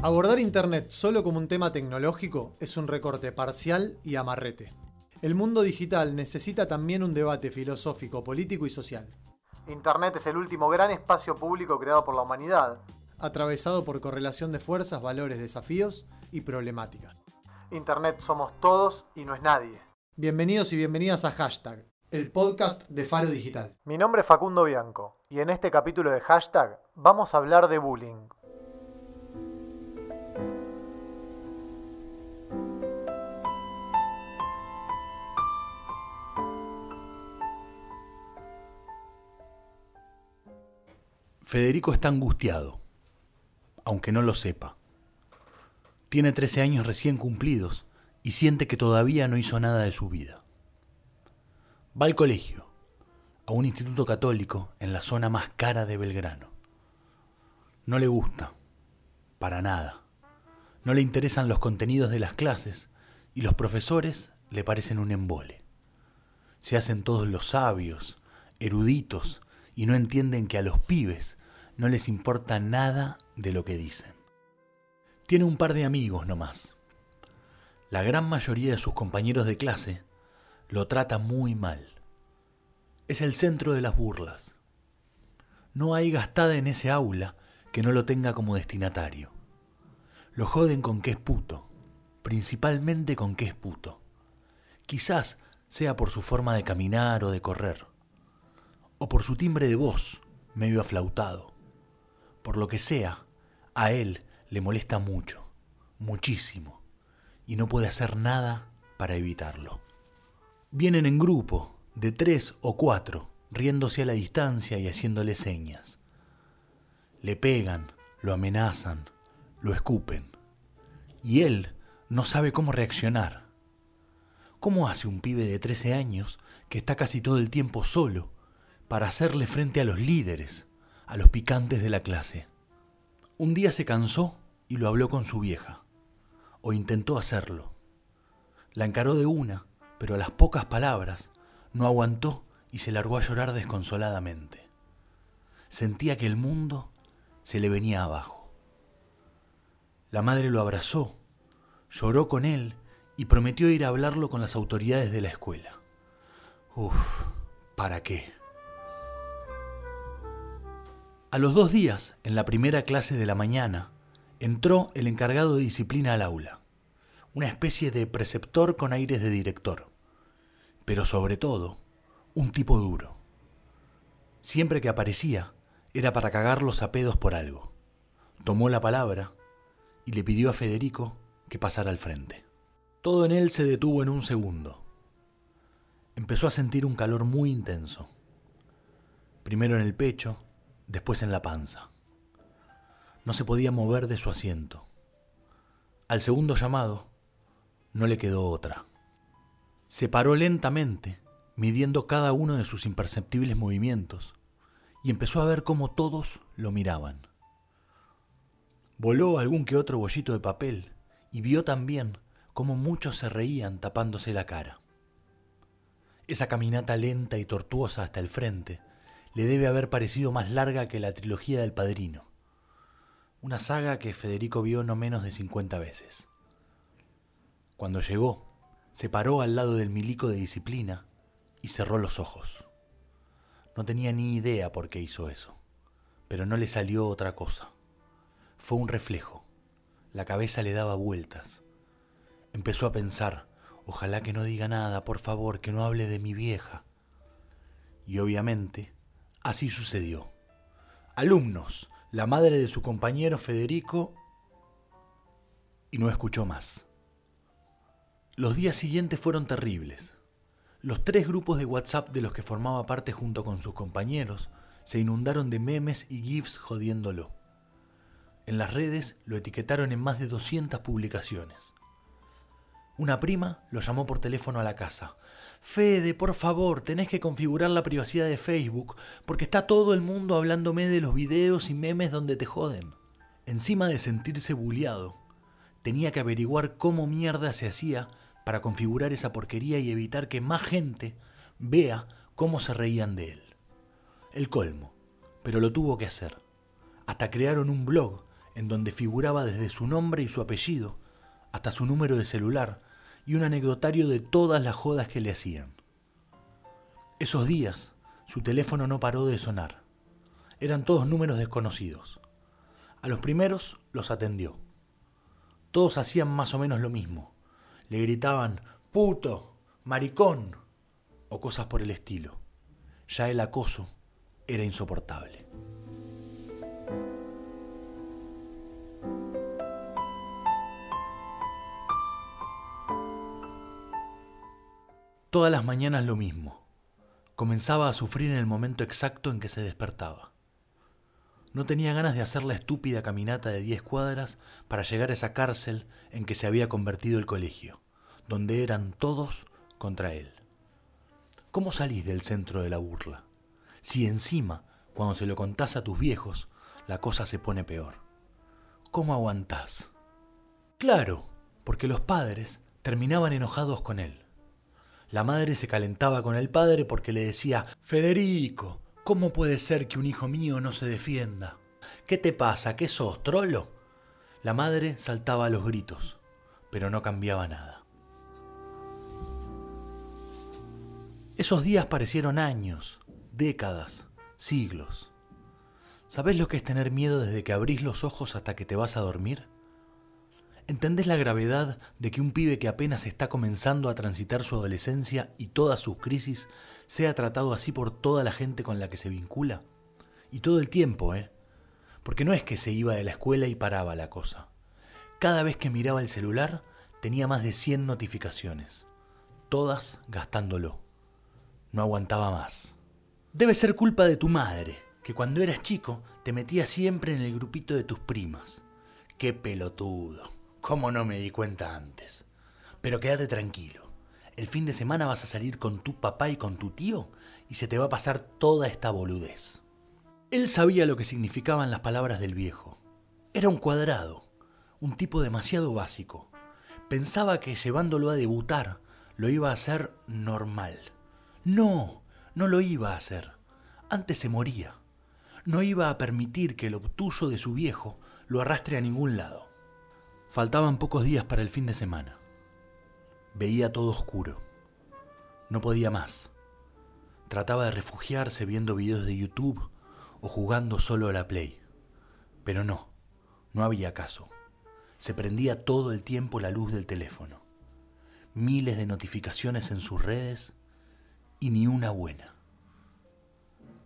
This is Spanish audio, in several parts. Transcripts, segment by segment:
Abordar Internet solo como un tema tecnológico es un recorte parcial y amarrete. El mundo digital necesita también un debate filosófico, político y social. Internet es el último gran espacio público creado por la humanidad, atravesado por correlación de fuerzas, valores, desafíos y problemáticas. Internet somos todos y no es nadie. Bienvenidos y bienvenidas a Hashtag, el podcast de Faro Digital. Mi nombre es Facundo Bianco y en este capítulo de Hashtag vamos a hablar de bullying. Federico está angustiado, aunque no lo sepa. Tiene 13 años recién cumplidos y siente que todavía no hizo nada de su vida. Va al colegio, a un instituto católico en la zona más cara de Belgrano. No le gusta, para nada. No le interesan los contenidos de las clases y los profesores le parecen un embole. Se hacen todos los sabios, eruditos, y no entienden que a los pibes no les importa nada de lo que dicen. Tiene un par de amigos nomás. La gran mayoría de sus compañeros de clase lo trata muy mal. Es el centro de las burlas. No hay gastada en ese aula que no lo tenga como destinatario. Lo joden con que es puto, principalmente con que es puto. Quizás sea por su forma de caminar o de correr, o por su timbre de voz, medio aflautado por lo que sea, a él le molesta mucho, muchísimo, y no puede hacer nada para evitarlo. Vienen en grupo, de tres o cuatro, riéndose a la distancia y haciéndole señas. Le pegan, lo amenazan, lo escupen. Y él no sabe cómo reaccionar. ¿Cómo hace un pibe de 13 años que está casi todo el tiempo solo para hacerle frente a los líderes, a los picantes de la clase. Un día se cansó y lo habló con su vieja, o intentó hacerlo. La encaró de una, pero a las pocas palabras no aguantó y se largó a llorar desconsoladamente. Sentía que el mundo se le venía abajo. La madre lo abrazó, lloró con él y prometió ir a hablarlo con las autoridades de la escuela. Uf, ¿para qué? A los dos días, en la primera clase de la mañana, entró el encargado de disciplina al aula, una especie de preceptor con aires de director, pero sobre todo, un tipo duro. Siempre que aparecía, era para cagarlos a pedos por algo. Tomó la palabra y le pidió a Federico que pasara al frente. Todo en él se detuvo en un segundo. Empezó a sentir un calor muy intenso. Primero en el pecho, después en la panza. No se podía mover de su asiento. Al segundo llamado, no le quedó otra. Se paró lentamente, midiendo cada uno de sus imperceptibles movimientos, y empezó a ver cómo todos lo miraban. Voló algún que otro bollito de papel y vio también cómo muchos se reían tapándose la cara. Esa caminata lenta y tortuosa hasta el frente le debe haber parecido más larga que la trilogía del Padrino, una saga que Federico vio no menos de 50 veces. Cuando llegó, se paró al lado del milico de disciplina y cerró los ojos. No tenía ni idea por qué hizo eso, pero no le salió otra cosa. Fue un reflejo. La cabeza le daba vueltas. Empezó a pensar, ojalá que no diga nada, por favor, que no hable de mi vieja. Y obviamente Así sucedió. Alumnos, la madre de su compañero Federico, y no escuchó más. Los días siguientes fueron terribles. Los tres grupos de WhatsApp de los que formaba parte junto con sus compañeros se inundaron de memes y GIFs jodiéndolo. En las redes lo etiquetaron en más de 200 publicaciones. Una prima lo llamó por teléfono a la casa. Fede, por favor, tenés que configurar la privacidad de Facebook, porque está todo el mundo hablándome de los videos y memes donde te joden. Encima de sentirse bulliado, tenía que averiguar cómo mierda se hacía para configurar esa porquería y evitar que más gente vea cómo se reían de él. El colmo, pero lo tuvo que hacer. Hasta crearon un blog en donde figuraba desde su nombre y su apellido, hasta su número de celular y un anecdotario de todas las jodas que le hacían. Esos días, su teléfono no paró de sonar. Eran todos números desconocidos. A los primeros los atendió. Todos hacían más o menos lo mismo. Le gritaban, puto, maricón, o cosas por el estilo. Ya el acoso era insoportable. Todas las mañanas lo mismo. Comenzaba a sufrir en el momento exacto en que se despertaba. No tenía ganas de hacer la estúpida caminata de diez cuadras para llegar a esa cárcel en que se había convertido el colegio, donde eran todos contra él. ¿Cómo salís del centro de la burla? Si encima, cuando se lo contás a tus viejos, la cosa se pone peor. ¿Cómo aguantás? Claro, porque los padres terminaban enojados con él. La madre se calentaba con el padre porque le decía, Federico, ¿cómo puede ser que un hijo mío no se defienda? ¿Qué te pasa? ¿Qué sos, trolo? La madre saltaba a los gritos, pero no cambiaba nada. Esos días parecieron años, décadas, siglos. ¿Sabés lo que es tener miedo desde que abrís los ojos hasta que te vas a dormir? ¿Entendés la gravedad de que un pibe que apenas está comenzando a transitar su adolescencia y todas sus crisis sea tratado así por toda la gente con la que se vincula? Y todo el tiempo, ¿eh? Porque no es que se iba de la escuela y paraba la cosa. Cada vez que miraba el celular tenía más de 100 notificaciones, todas gastándolo. No aguantaba más. Debe ser culpa de tu madre, que cuando eras chico te metía siempre en el grupito de tus primas. Qué pelotudo. ¿Cómo no me di cuenta antes? Pero quédate tranquilo. El fin de semana vas a salir con tu papá y con tu tío y se te va a pasar toda esta boludez. Él sabía lo que significaban las palabras del viejo. Era un cuadrado, un tipo demasiado básico. Pensaba que llevándolo a debutar lo iba a hacer normal. No, no lo iba a hacer. Antes se moría. No iba a permitir que el obtuso de su viejo lo arrastre a ningún lado. Faltaban pocos días para el fin de semana. Veía todo oscuro. No podía más. Trataba de refugiarse viendo videos de YouTube o jugando solo a la Play. Pero no, no había caso. Se prendía todo el tiempo la luz del teléfono. Miles de notificaciones en sus redes y ni una buena.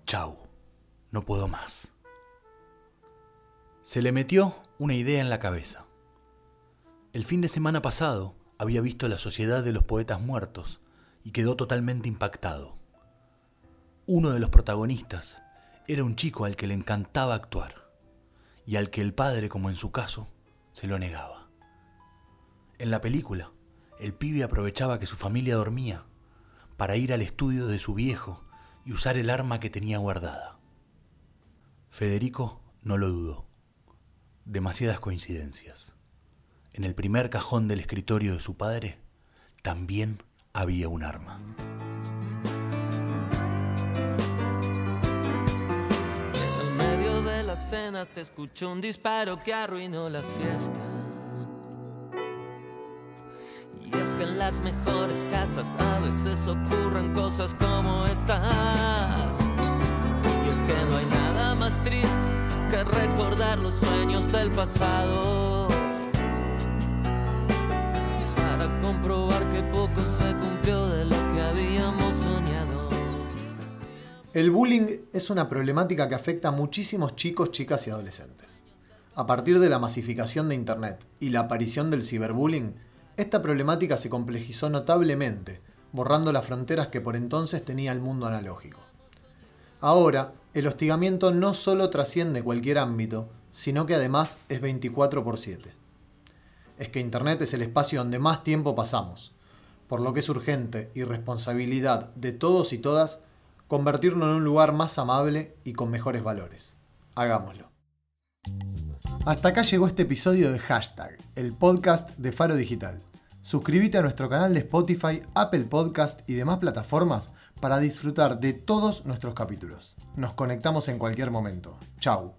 Chau, no puedo más. Se le metió una idea en la cabeza. El fin de semana pasado había visto La Sociedad de los Poetas Muertos y quedó totalmente impactado. Uno de los protagonistas era un chico al que le encantaba actuar y al que el padre, como en su caso, se lo negaba. En la película, el pibe aprovechaba que su familia dormía para ir al estudio de su viejo y usar el arma que tenía guardada. Federico no lo dudó. Demasiadas coincidencias. En el primer cajón del escritorio de su padre también había un arma. En medio de la cena se escuchó un disparo que arruinó la fiesta. Y es que en las mejores casas a veces ocurren cosas como estas. Y es que no hay nada más triste que recordar los sueños del pasado El bullying es una problemática que afecta a muchísimos chicos, chicas y adolescentes. A partir de la masificación de Internet y la aparición del ciberbullying, esta problemática se complejizó notablemente, borrando las fronteras que por entonces tenía el mundo analógico. Ahora, el hostigamiento no solo trasciende cualquier ámbito, sino que además es 24 por 7 es que Internet es el espacio donde más tiempo pasamos, por lo que es urgente y responsabilidad de todos y todas convertirlo en un lugar más amable y con mejores valores. Hagámoslo. Hasta acá llegó este episodio de Hashtag, el podcast de Faro Digital. Suscríbete a nuestro canal de Spotify, Apple Podcast y demás plataformas para disfrutar de todos nuestros capítulos. Nos conectamos en cualquier momento. Chau.